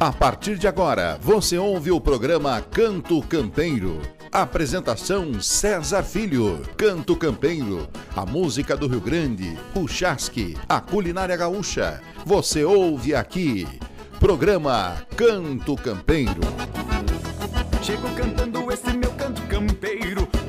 A partir de agora, você ouve o programa Canto Campeiro. Apresentação César Filho, Canto Campeiro, a música do Rio Grande, o chasque, a culinária gaúcha. Você ouve aqui. Programa Canto Campeiro. Campeiro,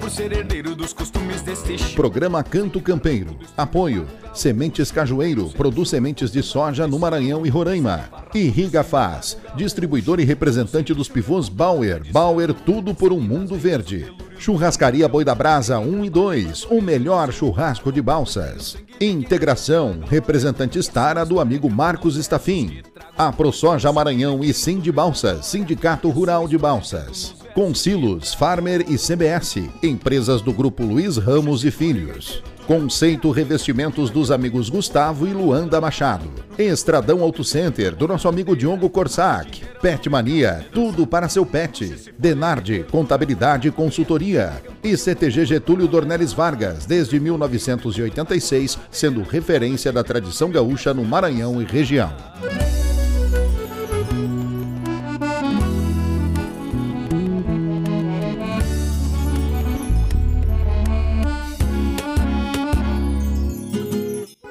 por ser herdeiro dos costumes deste. Programa Canto Campeiro. Apoio. Sementes Cajueiro. Produz sementes de soja no Maranhão e Roraima. Irriga Faz. Distribuidor e representante dos pivôs Bauer. Bauer, tudo por um mundo verde. Churrascaria Boi da Brasa 1 e 2. O melhor churrasco de balsas. Integração. Representante Stara do amigo Marcos Estafim. A ProSoja Maranhão e Sim de Balsas. Sindicato Rural de Balsas. Consilos, Farmer e CBS, empresas do grupo Luiz Ramos e Filhos. Conceito Revestimentos dos amigos Gustavo e Luanda Machado. Estradão Auto Center do nosso amigo Diogo Corsac. Pet Mania, tudo para seu pet. Denarde, Contabilidade e Consultoria. E CTG Getúlio Dornelles Vargas, desde 1986, sendo referência da tradição gaúcha no Maranhão e região.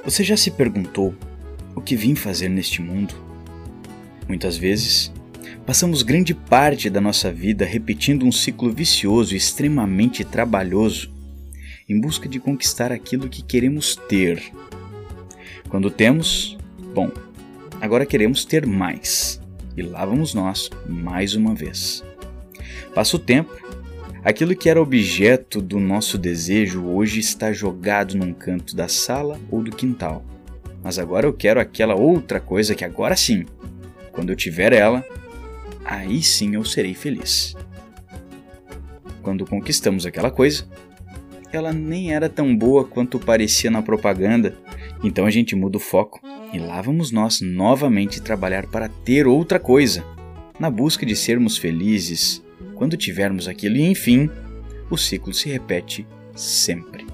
Você já se perguntou o que vim fazer neste mundo? Muitas vezes, passamos grande parte da nossa vida repetindo um ciclo vicioso e extremamente trabalhoso em busca de conquistar aquilo que queremos ter. Quando temos, bom, agora queremos ter mais. E lá vamos nós, mais uma vez. Passa o tempo Aquilo que era objeto do nosso desejo hoje está jogado num canto da sala ou do quintal. Mas agora eu quero aquela outra coisa que agora sim, quando eu tiver ela, aí sim eu serei feliz. Quando conquistamos aquela coisa, ela nem era tão boa quanto parecia na propaganda, então a gente muda o foco e lá vamos nós novamente trabalhar para ter outra coisa, na busca de sermos felizes, quando tivermos aquilo, e enfim, o ciclo se repete sempre.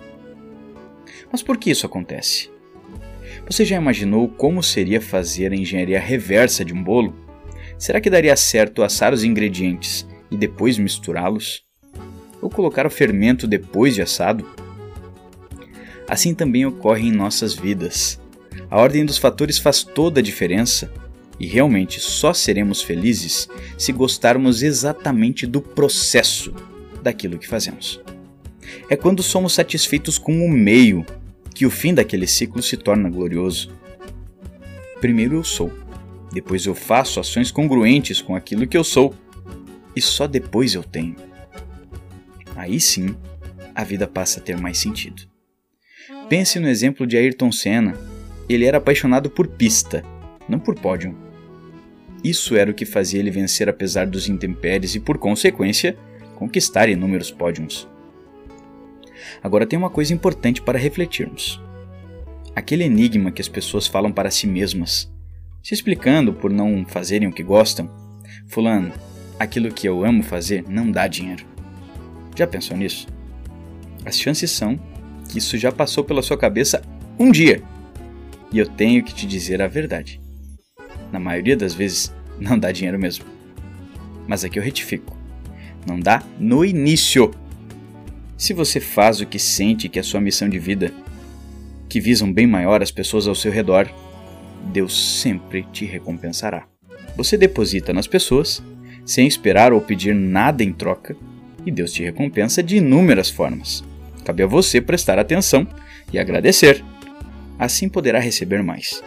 Mas por que isso acontece? Você já imaginou como seria fazer a engenharia reversa de um bolo? Será que daria certo assar os ingredientes e depois misturá-los? Ou colocar o fermento depois de assado? Assim também ocorre em nossas vidas. A ordem dos fatores faz toda a diferença e realmente só seremos felizes se gostarmos exatamente do processo daquilo que fazemos. É quando somos satisfeitos com o meio que o fim daquele ciclo se torna glorioso. Primeiro eu sou, depois eu faço ações congruentes com aquilo que eu sou, e só depois eu tenho. Aí sim, a vida passa a ter mais sentido. Pense no exemplo de Ayrton Senna. Ele era apaixonado por pista, não por pódio. Isso era o que fazia ele vencer apesar dos intempéries e, por consequência, conquistar inúmeros pódios. Agora tem uma coisa importante para refletirmos. Aquele enigma que as pessoas falam para si mesmas, se explicando por não fazerem o que gostam. Fulano, aquilo que eu amo fazer não dá dinheiro. Já pensou nisso? As chances são que isso já passou pela sua cabeça um dia. E eu tenho que te dizer a verdade na maioria das vezes, não dá dinheiro mesmo. Mas aqui eu retifico: não dá no início. Se você faz o que sente que é sua missão de vida, que visa um bem maior às pessoas ao seu redor, Deus sempre te recompensará. Você deposita nas pessoas, sem esperar ou pedir nada em troca, e Deus te recompensa de inúmeras formas. Cabe a você prestar atenção e agradecer. Assim poderá receber mais.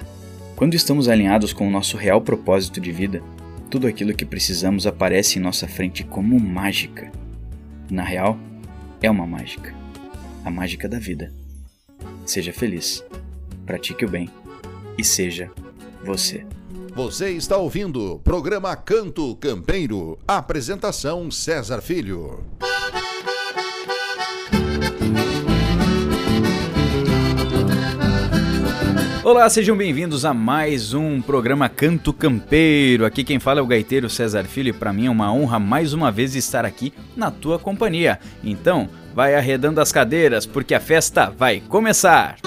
Quando estamos alinhados com o nosso real propósito de vida, tudo aquilo que precisamos aparece em nossa frente como mágica. Na real, é uma mágica. A mágica da vida. Seja feliz, pratique o bem e seja você. Você está ouvindo o programa Canto Campeiro. Apresentação César Filho. Olá, sejam bem-vindos a mais um programa Canto Campeiro. Aqui quem fala é o gaiteiro César Filho e para mim é uma honra mais uma vez estar aqui na tua companhia. Então, vai arredando as cadeiras porque a festa vai começar.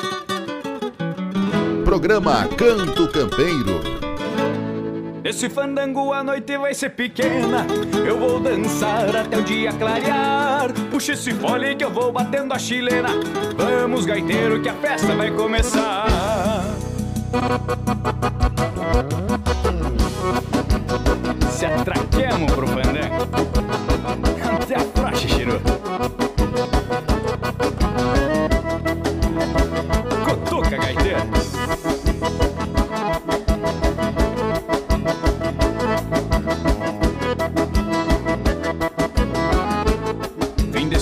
Programa Canto Campeiro. Esse fandango a noite vai ser pequena. Eu vou dançar até o dia clarear. Puxa esse fole que eu vou batendo a chilena. Vamos, gaiteiro, que a festa vai começar. Se atraquemos pro fandango. Até a praxe, Chiru.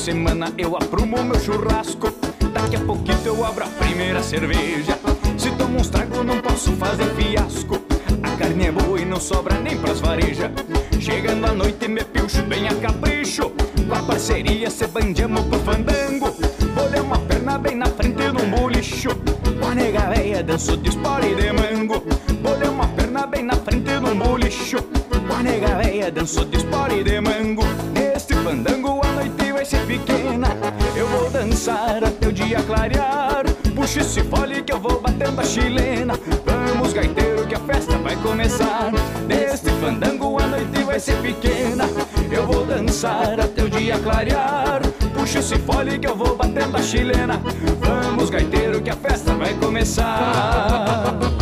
Semana eu aprumo meu churrasco. Daqui a pouquinho eu abro a primeira cerveja. Se tomo uns tragos, não posso fazer fiasco. A carne é boa e não sobra nem pras varejas. Chegando à noite, me pilcho bem a capricho. Com a parceria, se bandiamos pro fandango. Bolei uma perna bem na frente num bolicho. Com a nega véia, danço de espora e de mango. Bolei uma perna bem na frente num bolicho. Com a nega véia, danço de espora e de mango. Neste fandango, dançar até o dia clarear. Puxa esse fole que eu vou batendo a chilena. Vamos, gaiteiro, que a festa vai começar. Neste fandango, a noite vai ser pequena. Eu vou dançar até o dia clarear. Puxa esse fole que eu vou batendo a chilena. Vamos, gaiteiro, que a festa vai começar.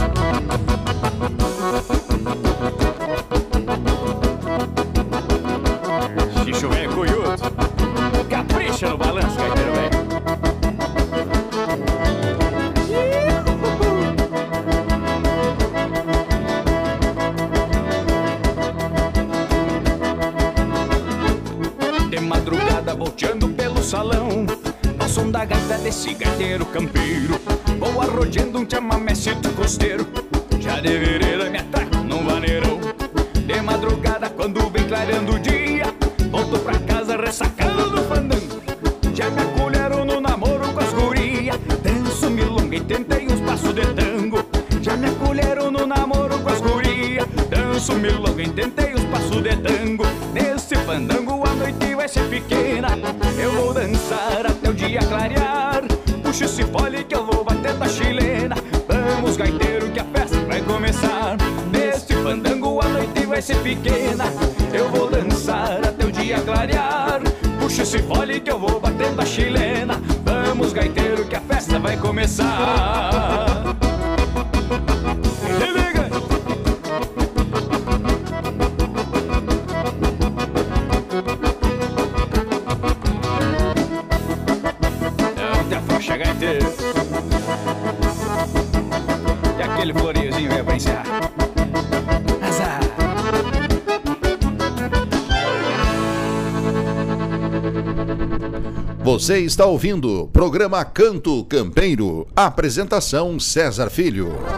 Você está ouvindo programa Canto Campeiro. Apresentação César Filho.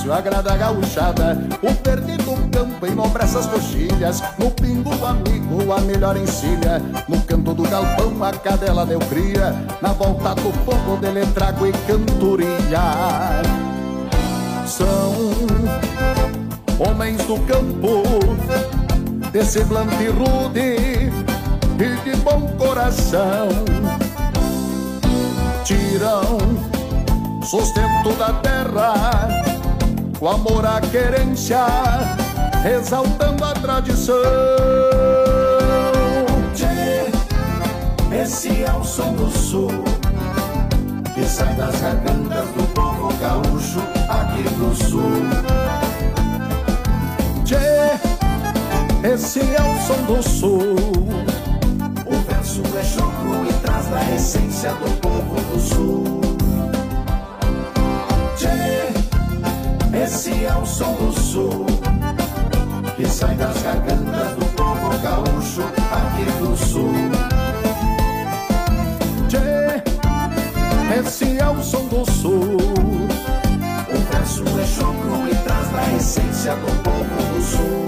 Fácil, agrada a gauchada. O perdido campo enobrece as coxilhas. No pingo, amigo, a melhor encilha. No canto do galpão, a cadela deu cria. Na volta do fogo, dele trago e cantoria. São homens do campo de semblante rude e de bom coração. Tiram sustento da terra com amor à querência, exaltando a tradição. Tchê, esse é o som do sul que sai das gargantas do povo gaúcho aqui do sul. Tchê, esse é o som do sul. O verso é choco e traz da essência do povo do sul. Tchê, esse é o som do sul que sai das gargantas do povo gaúcho aqui do sul. Tchê, esse é o som do sul. O verso é chocro e traz na essência do povo do sul.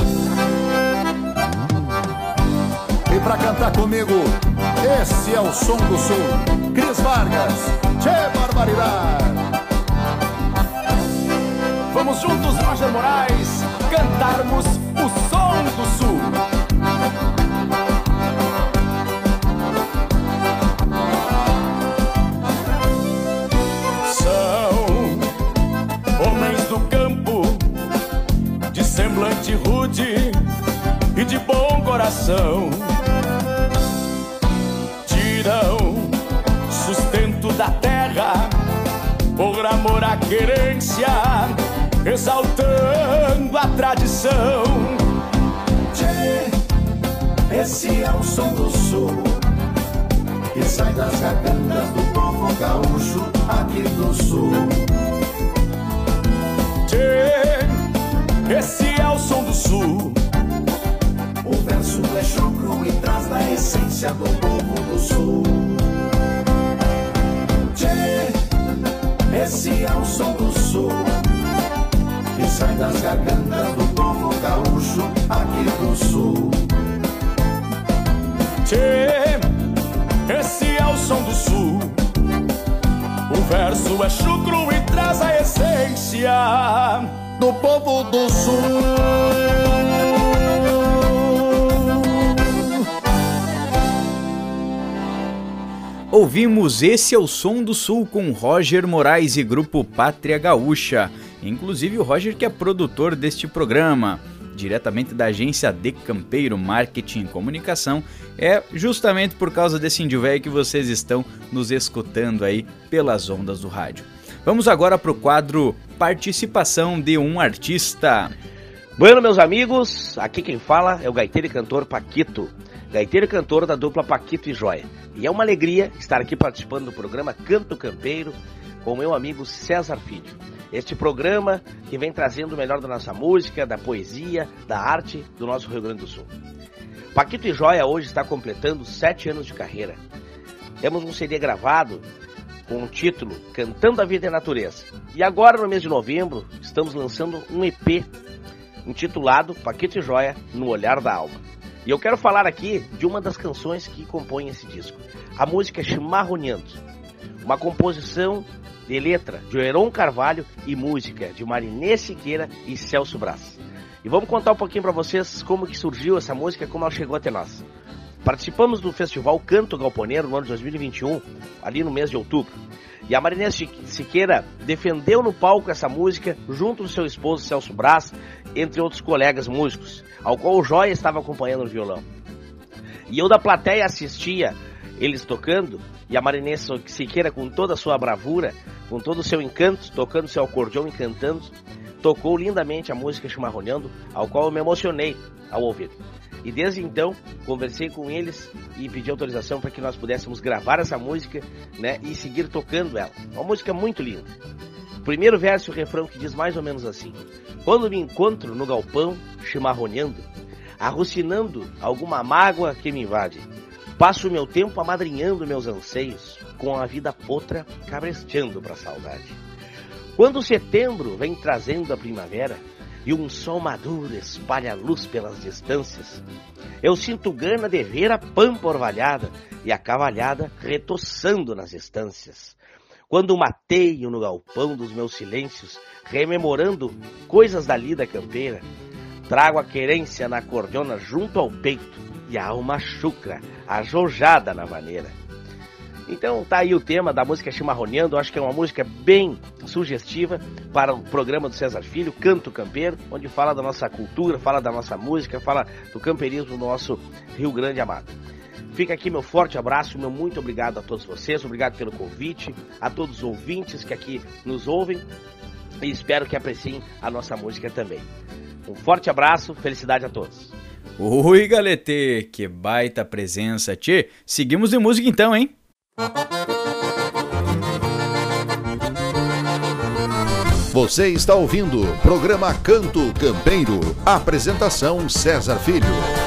E pra cantar comigo, esse é o som do sul. Cris Vargas, Tchê Barbaridade. Vamos juntos, Roger Moraes, cantarmos o som do sul. semblante rude e de bom coração. Tiram sustento da terra por amor à querência, exaltando a tradição. Tchê, esse é o som do sul que sai das gargantas do povo gaúcho aqui do sul. Tchê, esse é o som do sul. O verso é chucro e traz da essência do povo do sul. Tchê, esse é o som do sul. Sai das gargantas do povo gaúcho aqui do sul. Tchê, esse é o som do sul. O verso é chucro e traz a essência do povo do sul. Ouvimos Esse é o Som do Sul com Roger Moraes e grupo Pátria Gaúcha. Inclusive o Roger que é produtor deste programa, diretamente da agência De Campeiro Marketing e Comunicação. É justamente por causa desse índio velho que vocês estão nos escutando aí pelas ondas do rádio. Vamos agora para o quadro Participação de um Artista. Bueno, meus amigos, aqui quem fala é o gaiteiro e cantor Paquito, gaiteiro e cantor da dupla Paquito e Joia. E é uma alegria estar aqui participando do programa Canto Campeiro com meu amigo César Filho. Este programa que vem trazendo o melhor da nossa música, da poesia, da arte do nosso Rio Grande do Sul. Paquito e Joia hoje está completando sete anos de carreira. Temos um CD gravado com o título Cantando a Vida e a Natureza. E agora, no mês de novembro, estamos lançando um EP intitulado Paquete Joia no Olhar da Alma. E eu quero falar aqui de uma das canções que compõem esse disco. A música é Chimarroneando, uma composição de letra de Heron Carvalho e música de Marinê Siqueira e Celso Brás. E vamos contar um pouquinho para vocês como que surgiu essa música, como ela chegou até nós. Participamos do festival Canto Galponeiro no ano de 2021, ali no mês de outubro. E a Marinês Siqueira defendeu no palco essa música junto do seu esposo Celso Brás, entre outros colegas músicos, ao qual o Joia estava acompanhando no violão. E eu da plateia assistia eles tocando, e a Marinês Siqueira com toda a sua bravura, com todo o seu encanto, tocando seu acordeão e cantando, tocou lindamente a música Chimarroneando, ao qual eu me emocionei ao ouvir. E desde então, conversei com eles e pedi autorização para que nós pudéssemos gravar essa música, né, e seguir tocando ela. Uma música muito linda. Primeiro verso e o refrão que diz mais ou menos assim: Quando me encontro no galpão, chimarroneando, arrucinando alguma mágoa que me invade, passo meu tempo amadrinhando meus anseios, com a vida potra cabresteando para a saudade. Quando setembro vem trazendo a primavera, e um sol maduro espalha luz pelas distâncias. Eu sinto gana de ver a pampa orvalhada e a cavalhada retoçando nas estâncias. Quando mateio no galpão dos meus silêncios, rememorando coisas da lida campeira, trago a querência na cordona junto ao peito e a alma chucra, ajojada na maneira. Então tá aí o tema da música Chimarroneando, acho que é uma música bem sugestiva para o programa do César Filho, Canto Campeiro, onde fala da nossa cultura, fala da nossa música, fala do campeirismo do nosso Rio Grande amado. Fica aqui meu forte abraço, meu muito obrigado a todos vocês, obrigado pelo convite, a todos os ouvintes que aqui nos ouvem e espero que apreciem a nossa música também. Um forte abraço, felicidade a todos. Oi, Galete, que baita presença, tchê. Seguimos de música então, hein? Você está ouvindo o programa Canto Campeiro. Apresentação César Filho.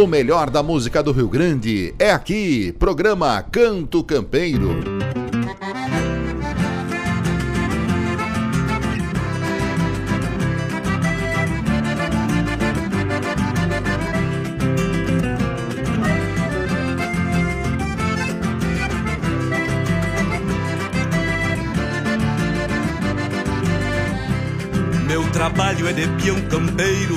O melhor da música do Rio Grande é aqui, programa Canto Campeiro. Meu trabalho é de peão campeiro,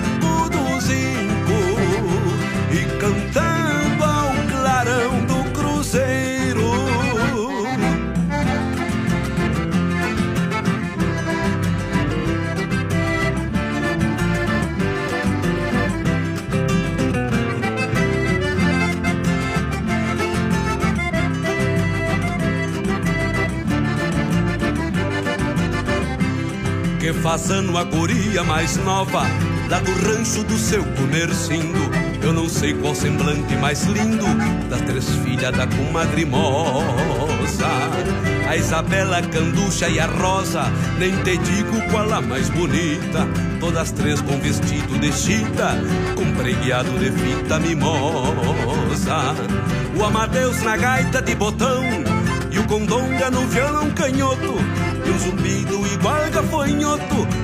do zinco E cantando ao clarão do cruzeiro. Que faz ano a guria mais nova Lá do rancho do seu comercindo Eu não sei qual semblante mais lindo das três filhas da comadre moça. A Isabela, a Canducha e a Rosa, nem te digo qual a mais bonita. Todas três com vestido de chita, com preguiado de fita mimosa. O Amadeus na gaita de botão e o Condonga no violão canhoto E um zumbido igual gafanhoto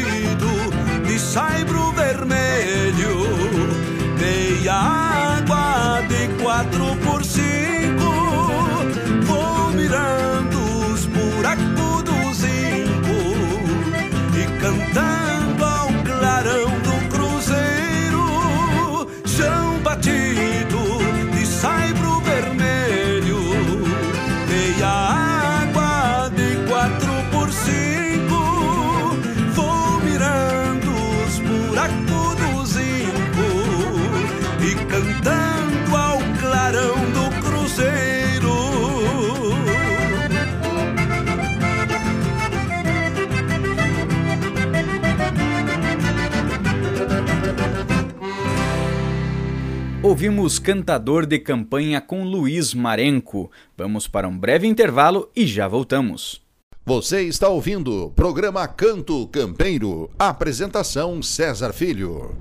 de saibro vermelho Meia água de quatro por cinco Vou mirando os buracos do zinco E cantando ao clarão do cruzeiro Chão batido de saibro Ouvimos Cantador de Campanha com Luiz Marenco. Vamos para um breve intervalo e já voltamos. Você está ouvindo o programa Canto Campeiro. Apresentação César Filho.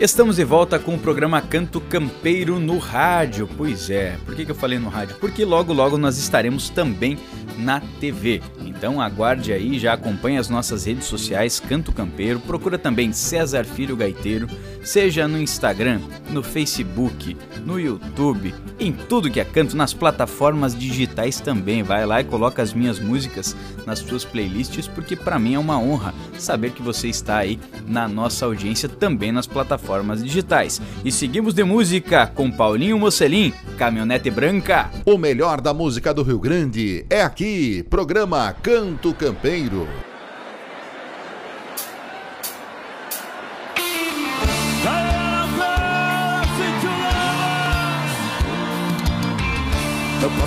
Estamos de volta com o programa Canto Campeiro no rádio. Pois é, por que, eu falei no rádio? Porque logo logo nós estaremos também na TV. Então aguarde aí, já acompanhe as nossas redes sociais Canto Campeiro, procura também César Filho Gaiteiro, seja no Instagram, no Facebook, no YouTube, em tudo que é canto, nas plataformas digitais também. Vai lá e coloca as minhas músicas nas suas playlists, porque para mim é uma honra saber que você está aí na nossa audiência também nas plataformas digitais. E seguimos de música com Paulinho Mocelin, Caminhonete Branca. O melhor da música do Rio Grande é aqui, programa Canto Campeiro.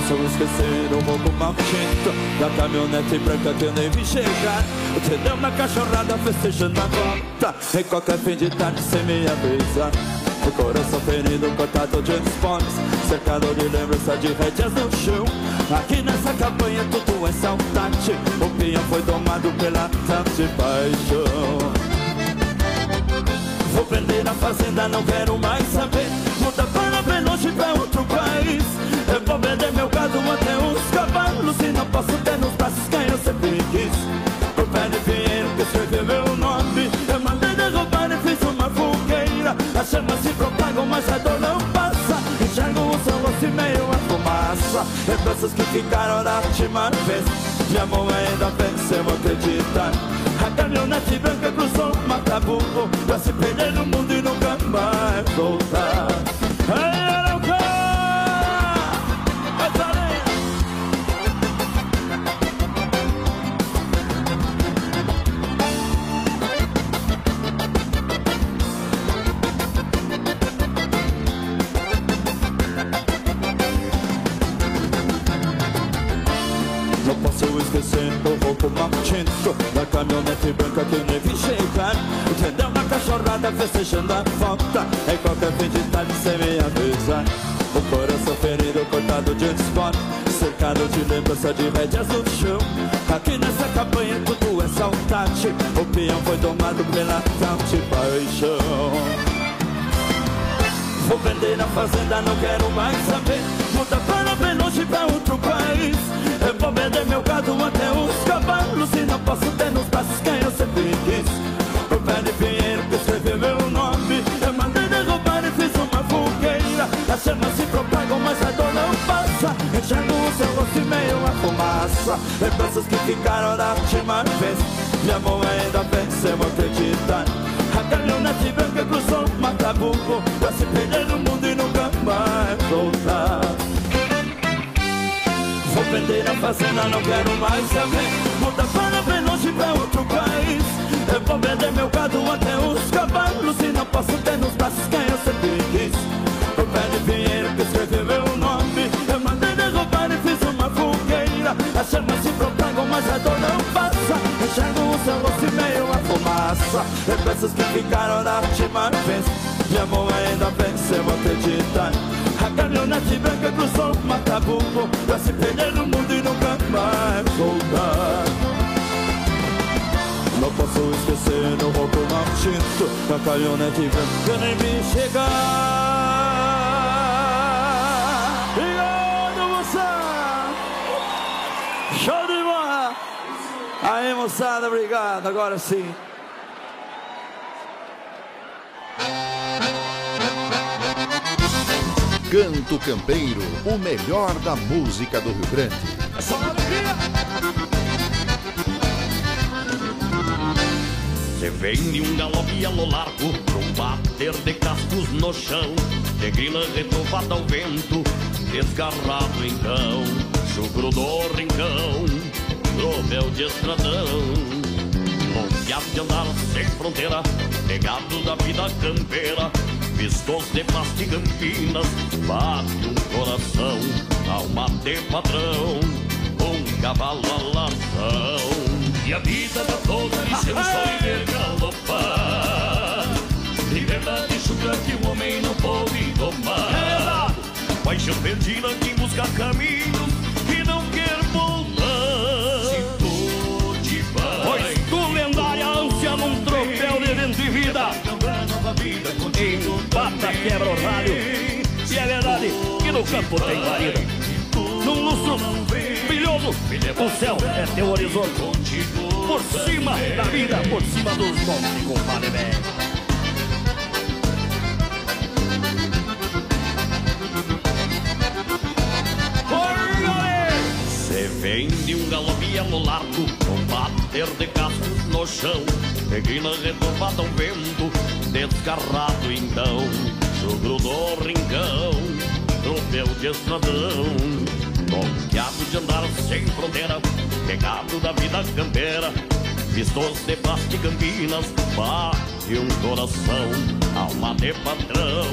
Posso esquecer o roubo maldito Da caminhonete branca que eu nem vi chegar. Você deu uma cachorrada festejando a volta. Em qualquer fim de tarde sem me avisar O coração ferido, cortado de esportes. Cercado de lembrança de rédeas no chão. Aqui nessa campanha tudo é saudade. O peão foi tomado pela tanta paixão. Vou vender a fazenda, não quero mais saber Lembranças que ficaram da última vez De amor ainda venceu acreditar A caminhonete branca cruzou o mataburro Pra se perder no mundo e nunca mais voltar cachorrada festejando a volta Em qualquer fim de tarde sem me avisar. O coração ferido, cortado de esporte Cercado de lembrança de rédeas no chão. Aqui nessa campanha tudo é saudade. O peão foi tomado pela tal de paixão. Vou vender a fazenda, não quero mais saber. Muda para bem longe pra outro país. Eu vou vender meu gado até os cavalos. E não posso ter nos braços quem eu sempre quis nome Eu mandei derrubar e fiz uma fogueira. As chamas se propagam, mas a dor não passa. Enxergo o seu rosto e meio a fumaça. Lembranças que ficaram da última vez. De amor ainda venceu acreditar. A caminhonete branca cruzou Macabuco Pra se perder no mundo e nunca mais voltar. Vou vender a fazenda, não quero mais saber. Muda para vou vender meu gado até os cavalos E não posso ter nos braços quem eu sempre quis. O pé de pinheiro que escreveu meu nome Eu mandei derrubar e fiz uma fogueira. As chamas se propagam, mas a dor não passa. Enxergo o seu rosto e meio a fumaça. Lembranças que ficaram da última vez. Me amor ainda bem se eu acreditar A caminhonete branca cruzou Macabuco Pra se perder no mundo e nunca mais voltar não posso esquecer no roubo maldito Da caminhonete branca nem me chegar. Obrigado, moçada Show de bola! Aí, moçada, obrigado Agora sim. Canto Campeiro, o melhor da música do Rio Grande. Se vem de um galope a lo largo um bater de cascos no chão De grila retovada ao vento Desgarrado então Chucro do rincão Troveu de estradão. Confiado de andar sem fronteira Pegado da vida campeira Vistos de pasta e campinas Bate um coração Alma de patrão Um cavalo a lação E a vida dá toda licença e ver galopar Liberdade chucra que o homem não pode tomar. Paixão perdida que busca caminhos E não quer voltar. Se tu te vai Pois tu, lendária ânsia num troféu de vento e vida. Empata, quebra o ralho E é verdade que no campo tem guarida brilhoso O céu é teu horizonte. Por cima da vida, por cima dos montes, compadre velho Se vem de um galope largo Com bater de cascos no chão Reguina retovada ao vento Desgarrado então Jogro do rincão Troféu de estradão Confiado de andar sem fronteira Pegado da vida campeira Vistos de e campinas Bate um coração Alma de patrão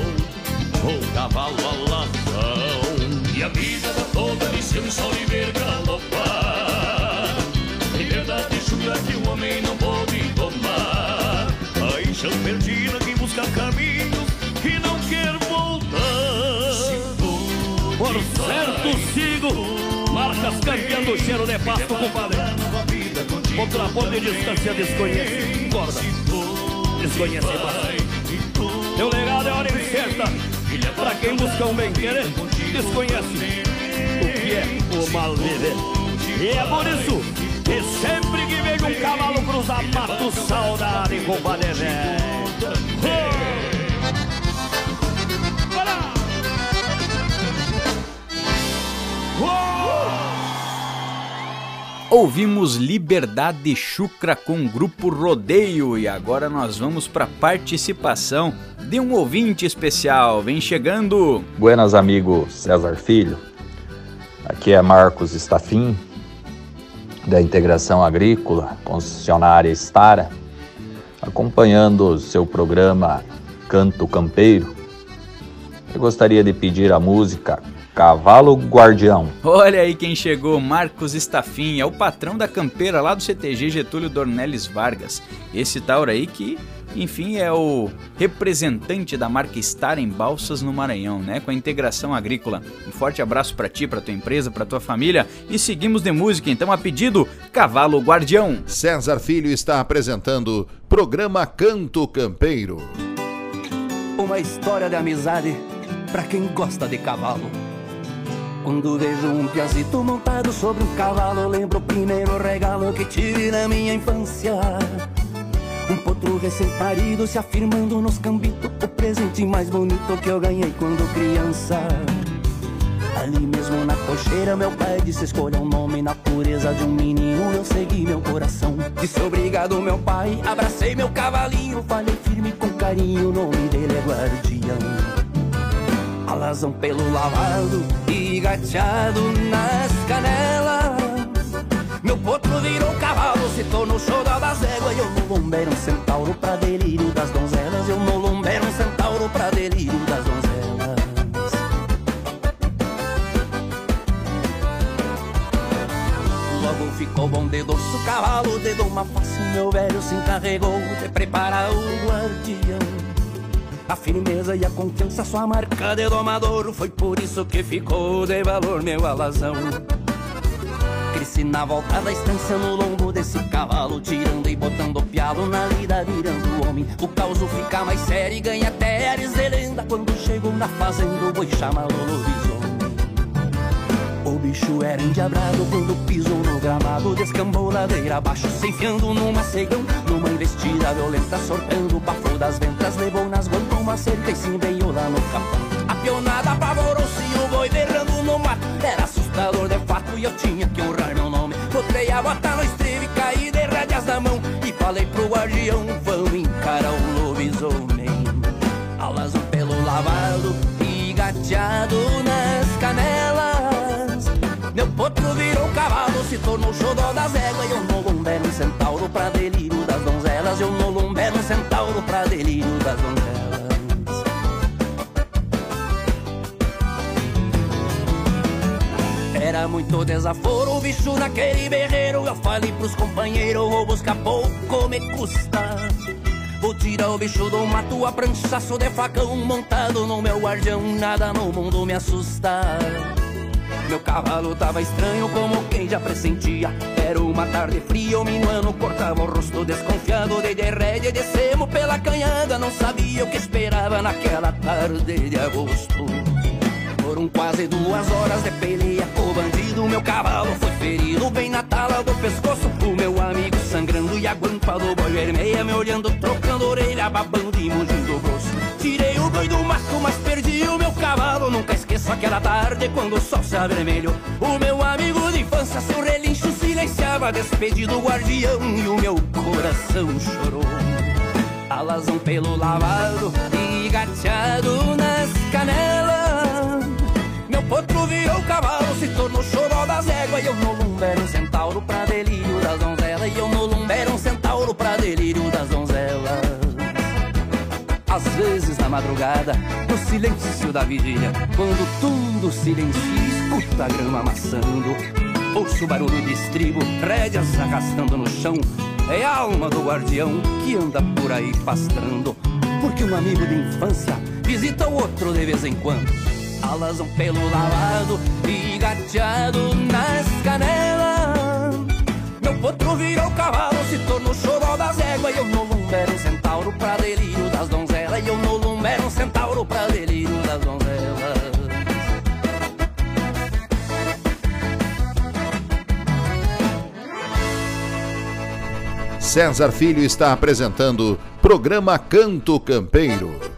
Um cavalo a lação. E a vida dá toda licença ao viver galopar Liberdade chucra que o homem não pode tomar. Paixão perdida que busca caminhos 105. Marcas campeã do cheiro de pasto, compadre. Contraponto e distância desconhece. Corda. Desconhece pasto. Teu legado é hora incerta. Pra quem busca um bem querer, desconhece o que é o mal viver. E é por isso que sempre que vejo um cavalo cruzar, mato saudade, compadre. Oh! Ouvimos Liberdade Chucra com o grupo Rodeio e agora nós vamos para participação de um ouvinte especial. Vem chegando. Buenas amigo César Filho. Aqui é Marcos Stafim da Integração Agrícola, concessionária Estara, acompanhando seu programa Canto Campeiro. Eu gostaria de pedir a música Cavalo Guardião. Olha aí quem chegou, Marcos Stafim, é o patrão da campeira lá do CTG Getúlio Dornelles Vargas. Esse tauro aí que, enfim, é o representante da marca Star em Balsas no Maranhão, né? Com a integração agrícola. Um forte abraço para ti, para tua empresa, para tua família e seguimos de música, então a pedido Cavalo Guardião. César Filho está apresentando programa Canto Campeiro. Uma história de amizade para quem gosta de cavalo. Quando vejo um piazito montado sobre um cavalo, lembro o primeiro regalo que tive na minha infância. Um potro recém-parido se afirmando nos cambitos, o presente mais bonito que eu ganhei quando criança. ali mesmo na cocheira Meu pai disse escolha um nome na pureza de um menino Eu segui meu coração Disse obrigado meu pai, abracei meu cavalinho Falei firme com carinho, o nome dele é Guardião Alazão pelo lavado e gateado nas canelas. Meu potro virou cavalo, se tornou xodó das éguas E eu no lombo era um centauro pra delírio das donzelas. Eu no lombo era um centauro pra delírio das donzelas. Logo ficou bom de dorso cavalo Dedo uma face, meu velho se encarregou De preparar o guardião a firmeza e a confiança, sua marca de domador Foi por isso que ficou de valor meu alazão. Cresci na volta da estância no lombo desse cavalo Tirando e botando pialo na lida, virando homem. O caos fica mais sério e ganha até ares de lenda. Quando chegou na fazenda o boi chama o bicho era endiabrado quando pisou no gramado Descambou ladeira abaixo, se enfiando numa cegão Numa investida violenta, sortando o bafo das ventas Levou nas guantas uma cerca e se veio lá no capão A pionada apavorou-se e o boi berrando no mato Era assustador de fato e eu tinha que honrar meu nome. Botei a bota no estribo e caí de rédeas na mão. E falei pro guardião, vamos encarar o lobisomem. Alazão pelo lavado e gateado nas canelas meu potro virou cavalo, se tornou xodó das éguas E eu no lumbé no centauro pra delírio muito desaforo. O bicho naquele berreiro Eu falei pros companheiros, vou buscar pouco me custa. Vou tirar o bicho do mato a pranchaço de facão Montado no meu guardião, nada no mundo me assusta. Meu cavalo tava estranho como quem já pressentia. Era uma tarde fria, o minuano cortava o rosto desconfiado. De rédea descemos pela canhada Não sabia o que esperava naquela tarde de agosto. Foram quase duas horas de peleia O bandido, meu cavalo foi ferido Bem na tala do pescoço O meu amigo sangrando e a guampa do boi vermelha Me olhando, trocando orelha, babando e mugindo grosso. Tirei o boi do mato, mas perdi o meu cavalo. Nunca esqueço aquela tarde quando o sol se avermelhou. O meu amigo de infância, seu relincho silenciava Despedido o guardião e o meu coração chorou. Alazão pelo lavado e gateado nas canelas E eu no lumbo era um centauro pra delírio das donzelas E eu no lumbo era um centauro pra delírio das donzelas às vezes na madrugada, no silêncio da vigília, quando tudo silencia, escuta a grama amassando, ouço barulho de estribo, rédeas arrastando no chão. É a alma do guardião que anda por aí pastrando, porque um amigo de infância visita o outro de vez em quando. Alazão pelo lavado e gateado nas canelas. Meu potro virou cavalo, se tornou choró das éguas e eu no um centauro pra delírio das donzelas. E eu no um centauro pra delírio das donzelas. César Filho está apresentando programa Canto Campeiro.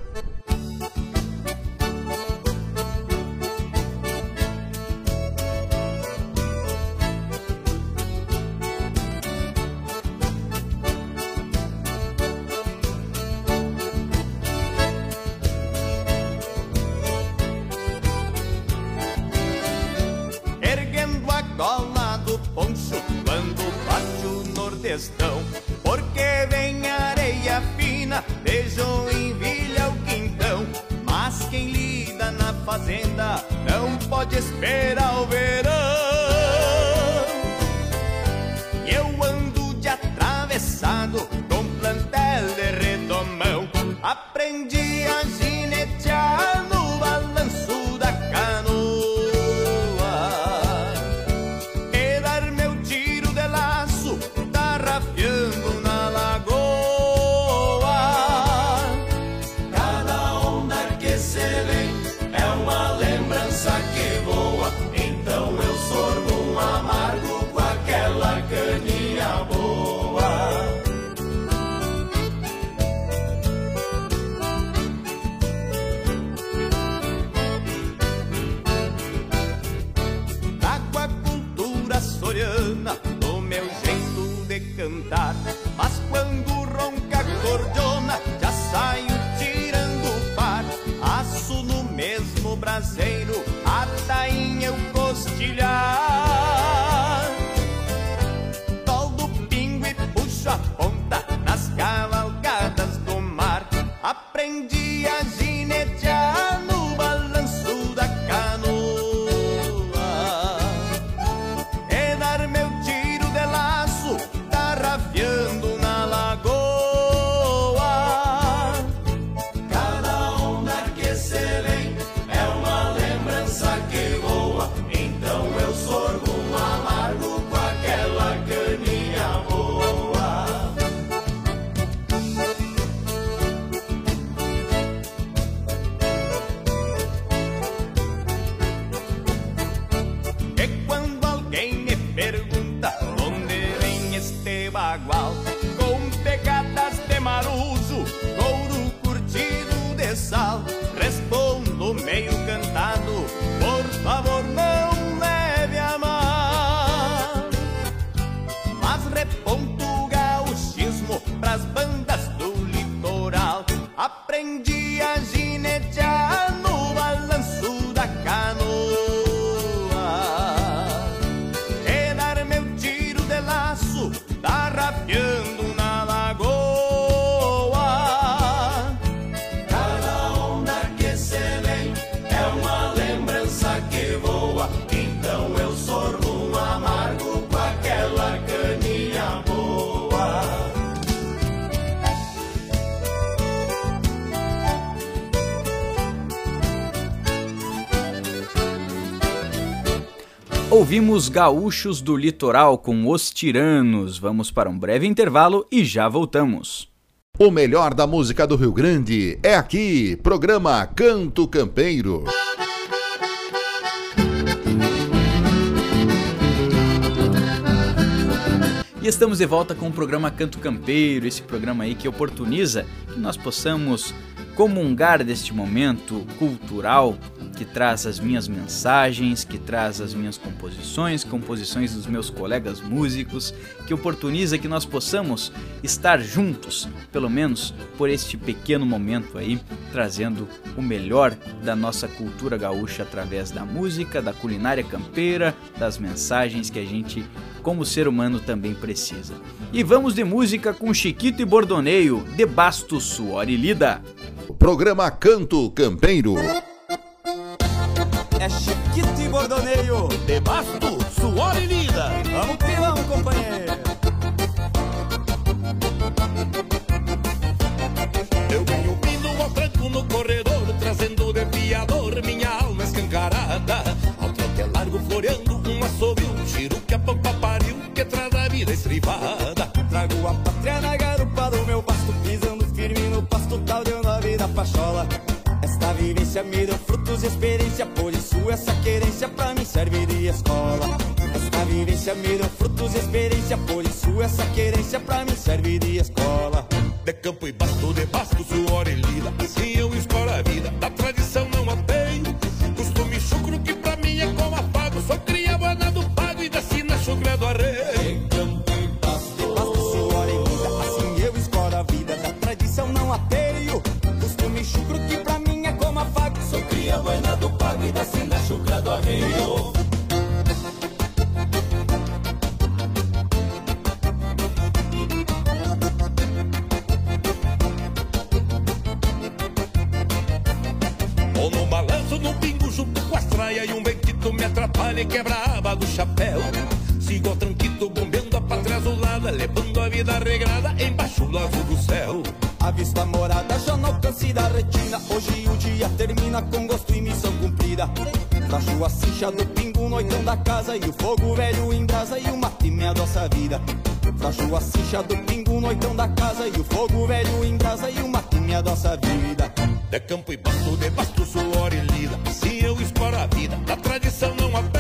Ouvimos Gaúchos do Litoral com Os Tiranos. Vamos para um breve intervalo e já voltamos. O melhor da música do Rio Grande é aqui, programa Canto Campeiro. E estamos de volta com o programa Canto Campeiro, esse programa aí que oportuniza que nós possamos comungar deste momento cultural que traz as minhas mensagens, que traz as minhas composições, composições dos meus colegas músicos, que oportuniza que nós possamos estar juntos, pelo menos por este pequeno momento aí, trazendo o melhor da nossa cultura gaúcha através da música, da culinária campeira, das mensagens que a gente, como ser humano, também precisa. E vamos de música com Chiquito e Bordoneio, de Basto, Suor e Lida. Programa Canto Campeiro. Bordoneio, de basto, suor e lida. Vamos que vamos, companheiro. Eu venho vindo ao tranco no corredor, trazendo de fiador minha alma escancarada. Ao trote largo floreando um assobio, tiro que a pampa pariu, que traz a vida estribada. Vivência me deu frutos e experiência, por isso essa querência pra mim serve de escola. Esta vivência me deu frutos e experiência, por isso essa querência pra mim serve de escola. De campo e basto, de basto, suor e lida. Ou no balanço, no pingo, junto com as traias E um ventito me atrapalha e quebra a aba do chapéu. Sigo ao tranquito, bombeando a pátria azulada Levando a vida regrada embaixo do azul do céu. A vista morada já no alcance da retina. Hoje o dia termina com gosto e missão cumprida. Tracho a cincha do pingo, noitão da casa E o fogo velho em brasa e o mate me adoça a vida. Tracho a cincha do pingo, noitão da casa E o fogo velho em brasa e o mate me adoça a vida De campo e basto, de basto, suor e lida Assim eu exploro a vida, da tradição não apeio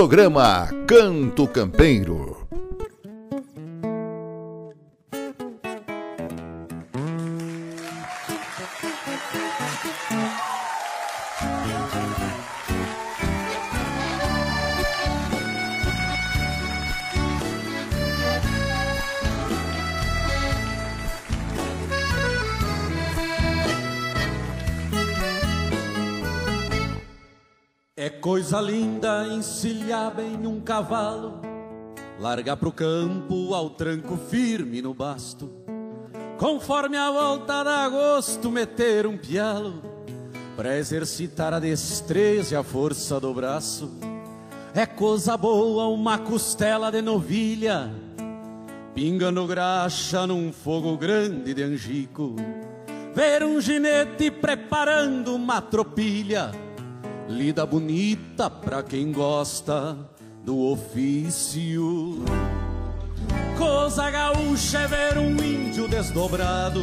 Programa Canto Campeiro. Coisa linda encilhar bem um cavalo, largar pro campo ao tranco firme no basto. Conforme a volta da agosto, meter um pialo pra exercitar a destreza e a força do braço. É coisa boa uma costela de novilha, pingando graxa num fogo grande de angico. Ver um ginete preparando uma tropilha Lida bonita pra quem gosta do ofício. Coisa gaúcha é ver um índio desdobrado,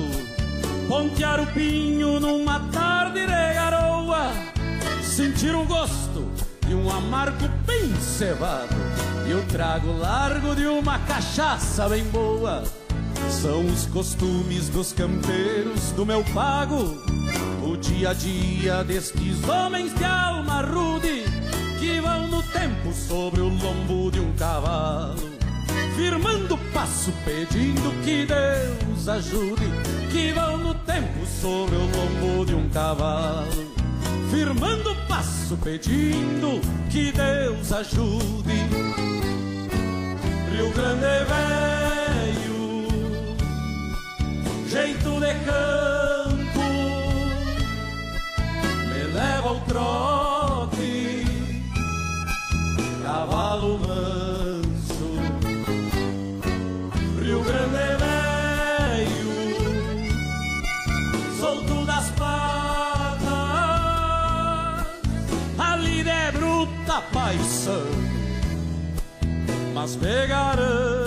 pontear o pinho numa tarde de garoa, sentir o gosto de um amargo bem cevado e o trago largo de uma cachaça bem boa. São os costumes dos campeiros do meu pago o dia a dia destes homens de alma rude que vão no tempo sobre o lombo de um cavalo, firmando passo pedindo que Deus ajude, que vão no tempo sobre o lombo de um cavalo, firmando passo pedindo que Deus ajude. Rio Grande é velho, jeito de canto leva o trote, cavalo manso, Rio Grande é velho, solto das patas, a lida é bruta paixão, mas pegarão.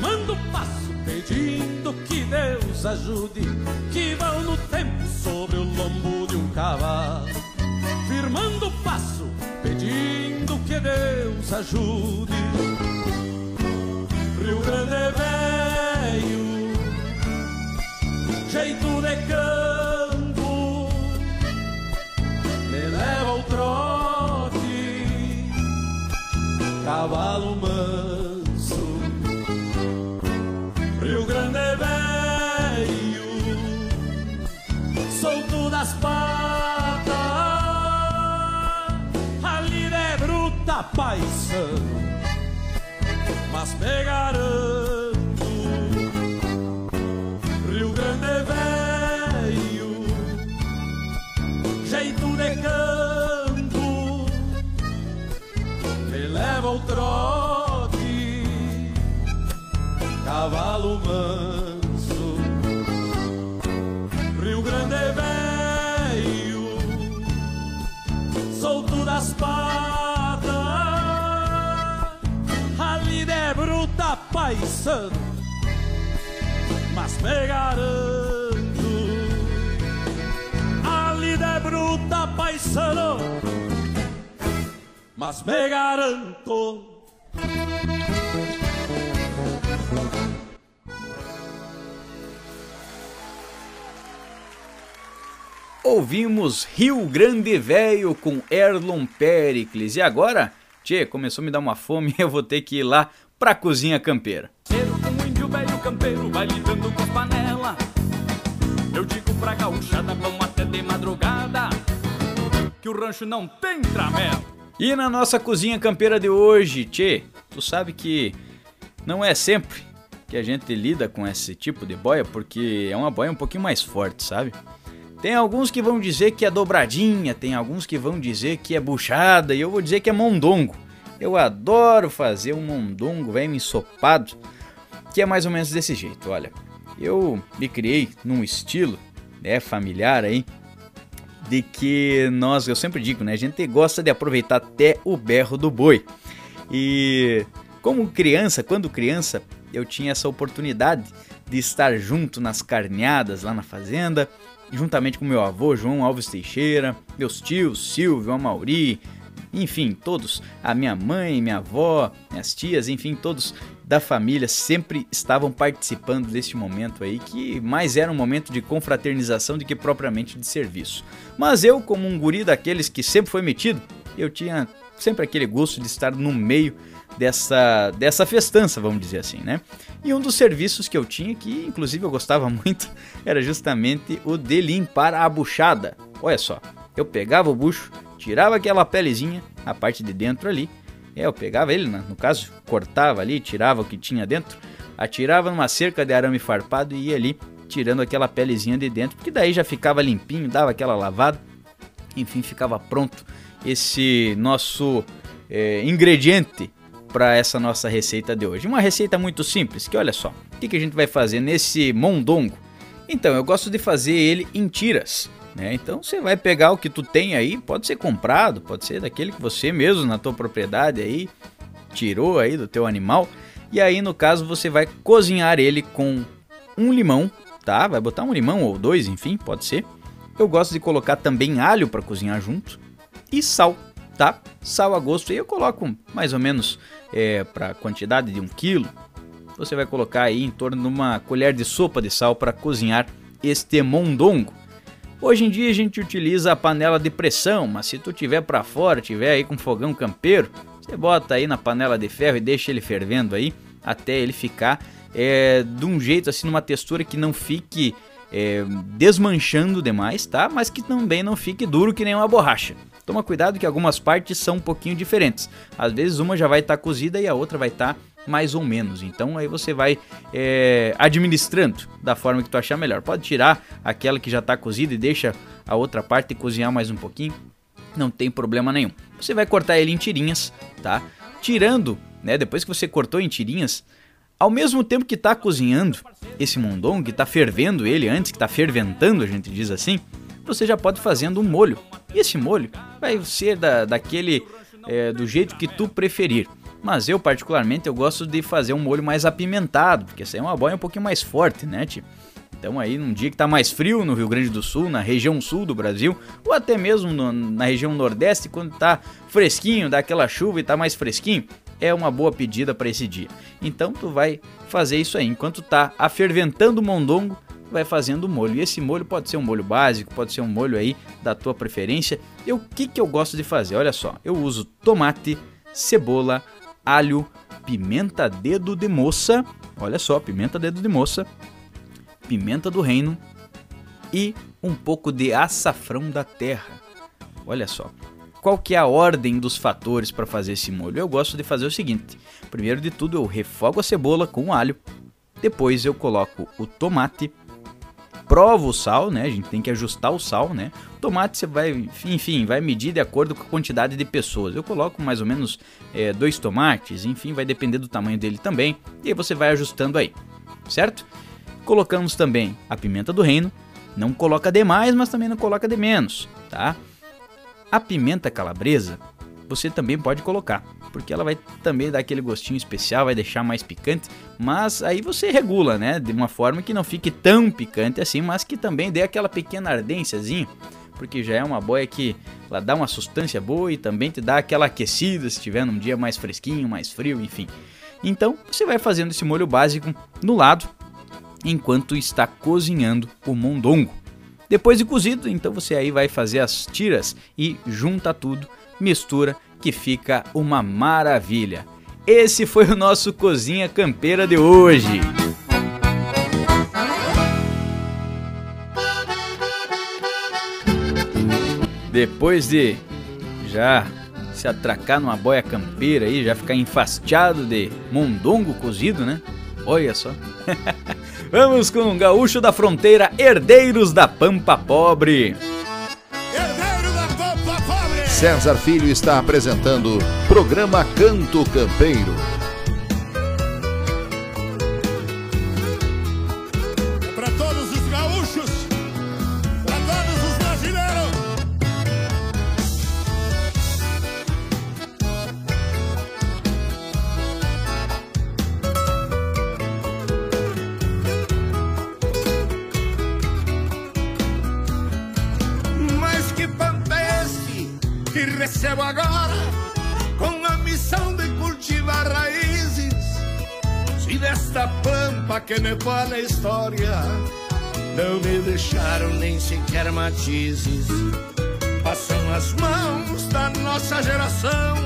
firmando passo, pedindo que Deus ajude, que vão no tempo sobre o lombo de um cavalo. Firmando passo, pedindo que Deus ajude. Rio Grande é velho, jeito de campo, me leva ao trote, cavalo manso. Paisano, mas pegarando. Ouvimos Rio Grande Velho com Erlon Pericles. E agora, tchê, começou a me dar uma fome, eu vou ter que ir lá pra cozinha campeira. Um índio velho campeiro vai lidando com as panela. Eu digo pra gauchada, vamos até de madrugada. Que o rancho não tem tramela. E na nossa cozinha campeira de hoje, tchê, tu sabe que não é sempre que a gente lida com esse tipo de boia, porque é uma boia um pouquinho mais forte, sabe? Tem alguns que vão dizer que é dobradinha, tem alguns que vão dizer que é buchada, e eu vou dizer que é mondongo. Eu adoro fazer um mondongo, velho, ensopado, que é mais ou menos desse jeito, olha. Eu me criei num estilo, né, familiar aí, de que nós, eu sempre digo, né, a gente gosta de aproveitar até o berro do boi. E como criança, quando criança, eu tinha essa oportunidade de estar junto nas carneadas lá na fazenda, juntamente com meu avô João Alves Teixeira, meus tios Silvio, Amauri, enfim, todos, a minha mãe, minha avó, minhas tias, enfim, todos da família sempre estavam participando deste momento aí, que mais era um momento de confraternização do que propriamente de serviço. Mas eu, como um guri daqueles que sempre foi metido, eu tinha sempre aquele gosto de estar no meio dessa, dessa festança, vamos dizer assim, né? E um dos serviços que eu tinha, que inclusive eu gostava muito, era justamente o de limpar a buchada. Olha só, eu pegava o bucho, tirava aquela pelezinha, a parte de dentro ali, é, eu pegava ele, no caso, cortava ali, tirava o que tinha dentro, atirava numa cerca de arame farpado e ia ali tirando aquela pelezinha de dentro, porque daí já ficava limpinho, dava aquela lavada, enfim, ficava pronto esse nosso é, ingrediente para essa nossa receita de hoje. Uma receita muito simples, que olha só, o que, que a gente vai fazer nesse mondongo? Então, eu gosto de fazer ele em tiras. Né? Então você vai pegar o que tu tem aí, pode ser comprado, pode ser daquele que você mesmo na tua propriedade aí tirou aí do teu animal. E aí no caso você vai cozinhar ele com um limão, tá? Vai botar um limão ou dois, enfim, pode ser. Eu gosto de colocar também alho para cozinhar junto e sal, tá? Sal a gosto. E eu coloco mais ou menos é, para quantidade de um quilo. Você vai colocar aí em torno de uma colher de sopa de sal para cozinhar este mondongo. Hoje em dia a gente utiliza a panela de pressão, mas se tu tiver para fora, tiver aí com fogão campeiro, você bota aí na panela de ferro e deixa ele fervendo aí até ele ficar é, de um jeito assim, numa textura que não fique é, desmanchando demais, tá? Mas que também não fique duro que nem uma borracha. Toma cuidado que algumas partes são um pouquinho diferentes. Às vezes uma já vai estar tá cozida e a outra vai estar tá mais ou menos. Então aí você vai é, administrando da forma que tu achar melhor. Pode tirar aquela que já está cozida e deixa a outra parte cozinhar mais um pouquinho. Não tem problema nenhum. Você vai cortar ele em tirinhas, tá? Tirando, né? Depois que você cortou em tirinhas, ao mesmo tempo que está cozinhando esse mondongo, que está fervendo ele antes, que está ferventando, a gente diz assim, você já pode fazendo um molho. E esse molho vai ser da, daquele é, do jeito que tu preferir. Mas eu, particularmente, eu gosto de fazer um molho mais apimentado, porque essa é uma boia um pouquinho mais forte, né, tio? Então aí num dia que tá mais frio no Rio Grande do Sul, na região sul do Brasil, ou até mesmo no, na região nordeste, quando tá fresquinho, dá aquela chuva e tá mais fresquinho, é uma boa pedida para esse dia. Então tu vai fazer isso aí, enquanto tá aferventando o mondongo, vai fazendo o molho. E esse molho pode ser um molho básico, pode ser um molho aí da tua preferência. E o que que eu gosto de fazer? Olha só, eu uso tomate, cebola, alho, pimenta dedo de moça, olha só, pimenta dedo de moça, pimenta do reino e um pouco de açafrão da terra. Olha só. Qual que é a ordem dos fatores para fazer esse molho? Eu gosto de fazer o seguinte: primeiro de tudo eu refogo a cebola com o alho, depois eu coloco o tomate, prova o sal, né? A gente tem que ajustar o sal, né? O tomate você vai, enfim, vai medir de acordo com a quantidade de pessoas. Eu coloco mais ou menos é, dois tomates, enfim, vai depender do tamanho dele também. E aí você vai ajustando aí, certo? Colocamos também a pimenta do reino. Não coloca demais, mas também não coloca de menos, tá? A pimenta calabresa você também pode colocar, porque ela vai também dar aquele gostinho especial, vai deixar mais picante, mas aí você regula, né, de uma forma que não fique tão picante assim, mas que também dê aquela pequena ardênciazinha, porque já é uma boia que ela dá uma sustância boa e também te dá aquela aquecida se tiver num dia mais fresquinho, mais frio, enfim. Então, você vai fazendo esse molho básico no lado enquanto está cozinhando o mondongo. Depois de cozido, então você aí vai fazer as tiras e junta tudo mistura que fica uma maravilha. Esse foi o nosso Cozinha Campeira de hoje. Depois de já se atracar numa boia campeira aí, já ficar enfastiado de mondongo cozido, né? Olha só. Vamos com o gaúcho da fronteira, herdeiros da Pampa Pobre. César Filho está apresentando programa Canto Campeiro. Não me deixaram nem sequer matizes. Passam as mãos da nossa geração,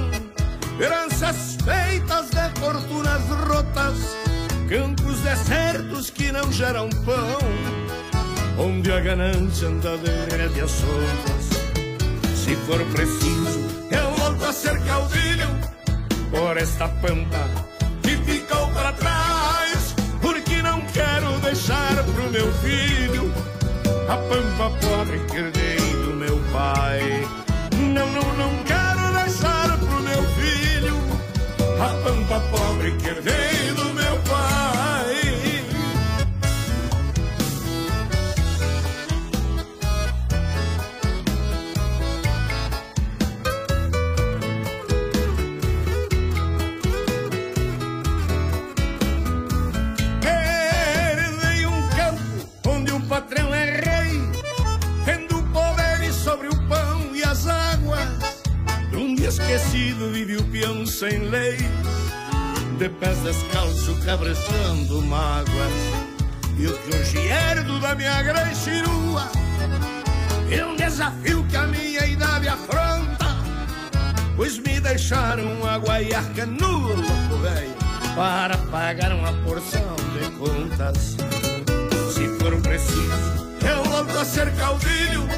heranças feitas de fortunas rotas, campos desertos que não geram pão, onde a ganância anda de rédeas soltas. Se for preciso, eu volto a ser caudilho por esta pampa meu filho a pampa pobre que herdei do meu pai. Não, não, não quero deixar pro meu filho a pampa pobre que herdei cabrestando mágoas. E o que hoje herdo da minha grande chirua é um desafio que a minha idade afronta, pois me deixaram a guaiaca nua, velho, para pagar uma porção de contas. Se for preciso, eu volto a ser caudilho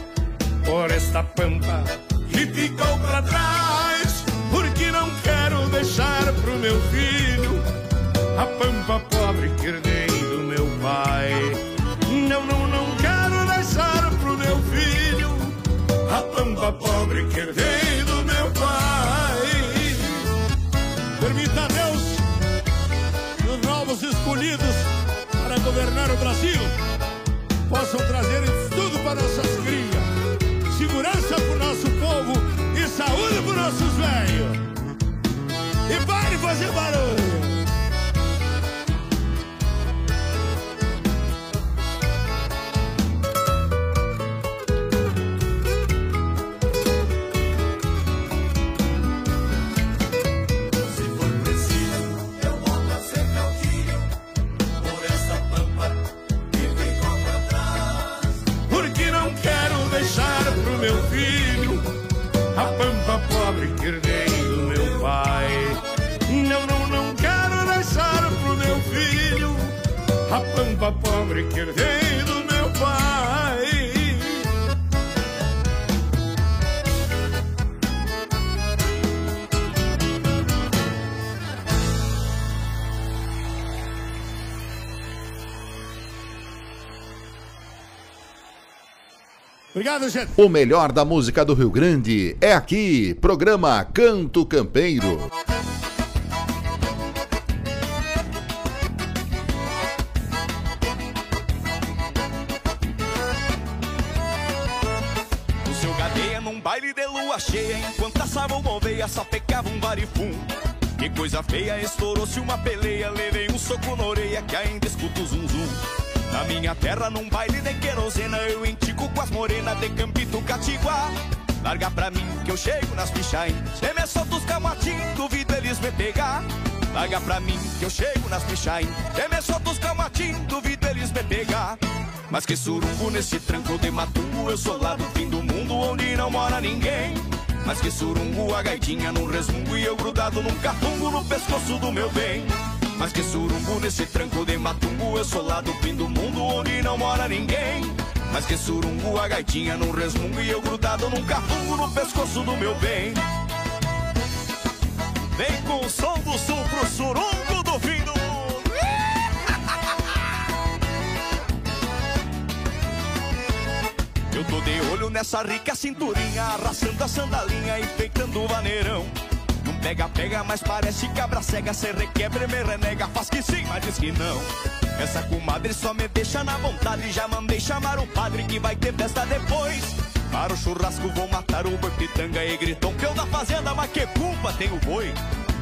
por esta pampa que ficou para trás, porque não quero deixar pro meu filho a pampa pobre que herdei do meu pai. Não, não, não quero deixar pro meu filho a pampa pobre que herdei do meu pai. Permita a Deus que os novos escolhidos para governar o Brasil possam trazer tudo para nossas crias, segurança para o nosso povo e saúde para nossos velhos. E pare de fazer barulho. Que herdei do meu pai. Não, não, não quero deixar pro meu filho a pampa pobre que herdei Obrigado, gente. O melhor da música do Rio Grande é aqui, programa Canto Campeiro. O seu gadeia num baile de lua cheia Enquanto assava uma oveia, sapecava um varifum Que coisa feia, estourou-se uma peleia Levei um soco na orelha que ainda escuto o zum zum Na minha terra, num baile de querosena Eu entico com as morenas de Campito Catiguá. Larga pra mim que eu chego nas pichain Se me solta os camatim, duvido eles me pegar. Larga pra mim que eu chego nas pichain Se me solta os camatim, duvido eles me pegar. Mas que surungo nesse tranco de matungo Eu sou lá do fim do mundo onde não mora ninguém. Mas que surungo a gaitinha num resmungo E eu grudado num catungo no pescoço do meu bem Mas que surungo nesse tranco de matungo Eu sou lá do fim do mundo onde não mora ninguém. Mas que surungo a gaitinha num resmungo E eu grudado num catungo no pescoço do meu bem. Vem com o som do sul pro surungo do fim do mundo. Eu tô de olho nessa rica cinturinha, arrastando a sandalinha, enfeitando o vaneirão. Pega, pega, mas parece cabra cega, cê requebra e me renega, faz que sim, mas diz que não. Essa comadre só me deixa na vontade, já mandei chamar o padre que vai ter festa depois. Para o churrasco vou matar o boi pitanga e gritou que eu da fazenda, mas que culpa tem o boi?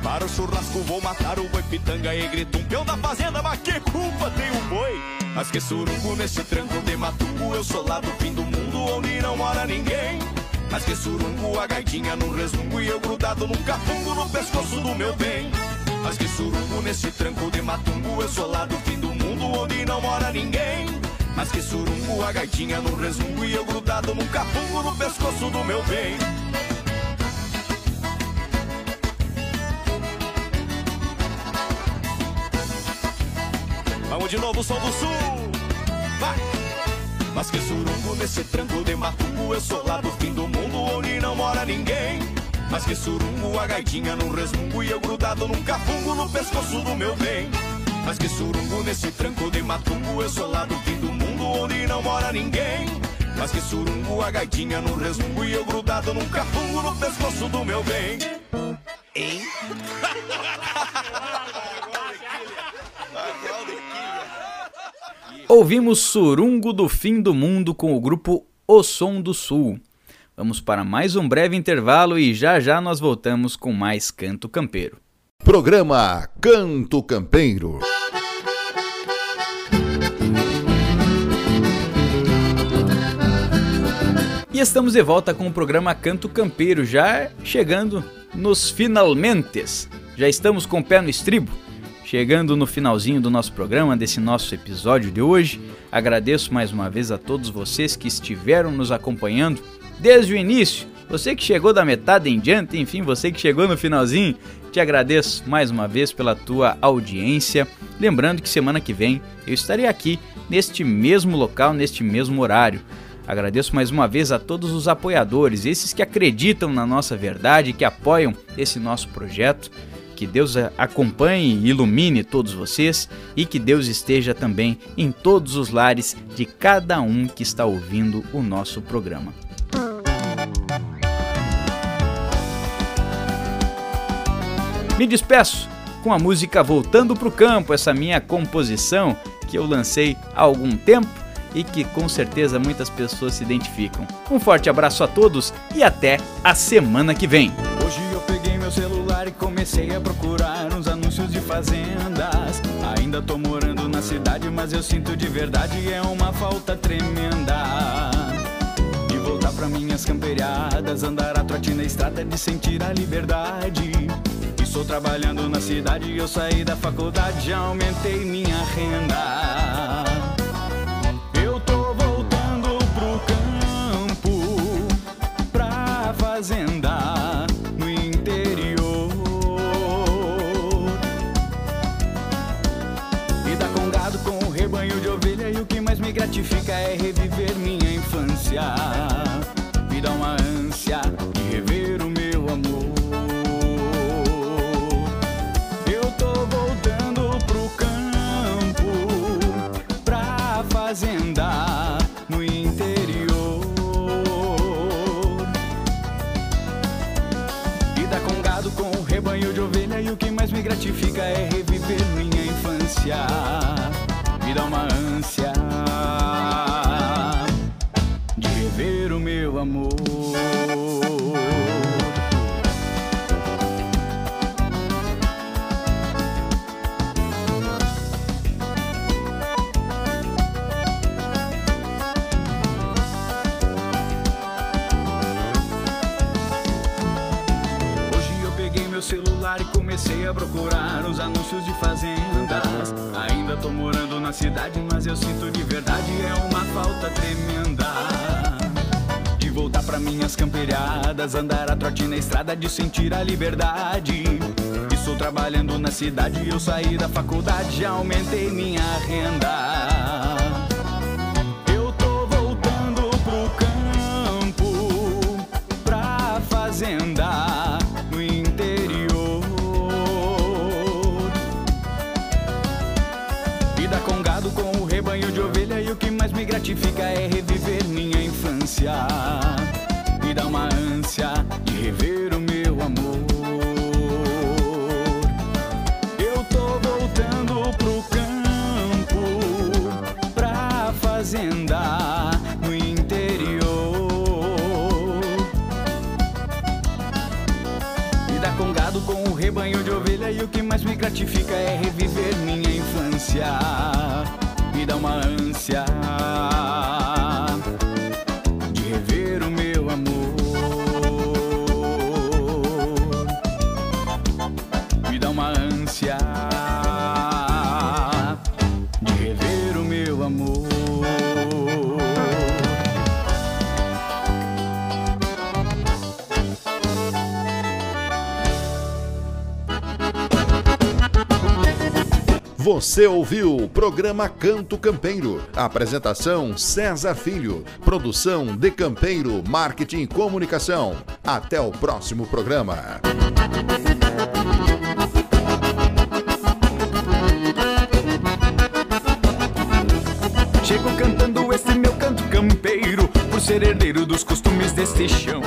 Para o churrasco vou matar o boi pitanga e grita um peão da fazenda, mas que culpa tem o boi? Mas que surungo nesse tranco de matungo, eu sou lá do fim do mundo onde não mora ninguém. Mas que surungo a gaitinha num resmungo e eu grudado num capungo no pescoço do meu bem. Mas que surungo nesse tranco de matungo, eu sou lá do fim do mundo onde não mora ninguém. Mas que surungo a gaitinha num resmungo e eu grudado num capungo no pescoço do meu bem. Vamos de novo, som do sul. Vai! Mas que surungo nesse tranco de matungo Eu sou lá do fim do mundo onde não mora ninguém. Mas que surungo a gaitinha num resmungo E eu grudado num cafungo no pescoço do meu bem. Mas que surungo nesse tranco de matungo Eu sou lá do fim do mundo onde não mora ninguém. Mas que surungo a gaitinha num resmungo E eu grudado num cafungo no pescoço do meu bem. Hein? Ouvimos Surungo do Fim do Mundo com o grupo O Som do Sul. Vamos para mais um breve intervalo e já já nós voltamos com mais Canto Campeiro. Programa Canto Campeiro. E estamos de volta com o programa Canto Campeiro, já chegando nos finalmentes. Já estamos com o pé no estribo. Chegando no finalzinho do nosso programa, desse nosso episódio de hoje, agradeço mais uma vez a todos vocês que estiveram nos acompanhando desde o início. Você que chegou da metade em diante, enfim, você que chegou no finalzinho, te agradeço mais uma vez pela tua audiência. Lembrando que semana que vem eu estarei aqui neste mesmo local, neste mesmo horário. Agradeço mais uma vez a todos os apoiadores, esses que acreditam na nossa verdade, que apoiam esse nosso projeto. Que Deus acompanhe e ilumine todos vocês e que Deus esteja também em todos os lares de cada um que está ouvindo o nosso programa. Me despeço com a música Voltando pro Campo, essa minha composição que eu lancei há algum tempo e que com certeza muitas pessoas se identificam. Um forte abraço a todos e até a semana que vem. Celular e comecei a procurar uns anúncios de fazendas. Ainda tô morando na cidade, mas eu sinto de verdade é uma falta tremenda. De voltar pra minhas camperiadas, andar a trote na estrada, de sentir a liberdade. Estou trabalhando na cidade, eu saí da faculdade, já aumentei minha renda. significa é reviver minha infância. Me dá uma ânsia de rever o meu amor. Eu tô voltando pro campo, pra fazenda no interior. Vida com gado, com rebanho de ovelha. E o que mais me gratifica é reviver minha infância. Me dá uma ânsia. Amor. Celular e comecei a procurar os anúncios de fazendas. Ainda tô morando na cidade, mas eu sinto de verdade é uma falta tremenda. Pra minhas camperiadas, andar a trote na estrada, de sentir a liberdade. Estou trabalhando na cidade, eu saí da faculdade, já aumentei minha renda. Eu tô voltando pro campo, pra fazenda no interior. Vida com gado, com o rebanho de ovelha e o que mais me gratifica é reviver minha infância. Ânsia de rever o meu amor. Eu tô voltando pro campo, pra fazenda no interior. Vida com gado, com o rebanho de ovelha e o que mais me gratifica é reviver minha infância. Me dá uma ânsia Você ouviu o programa Canto Campeiro. Apresentação César Filho. Produção de Campeiro, Marketing e Comunicação. Até o próximo programa. Chego cantando esse meu canto campeiro, por ser herdeiro dos costumes deste chão.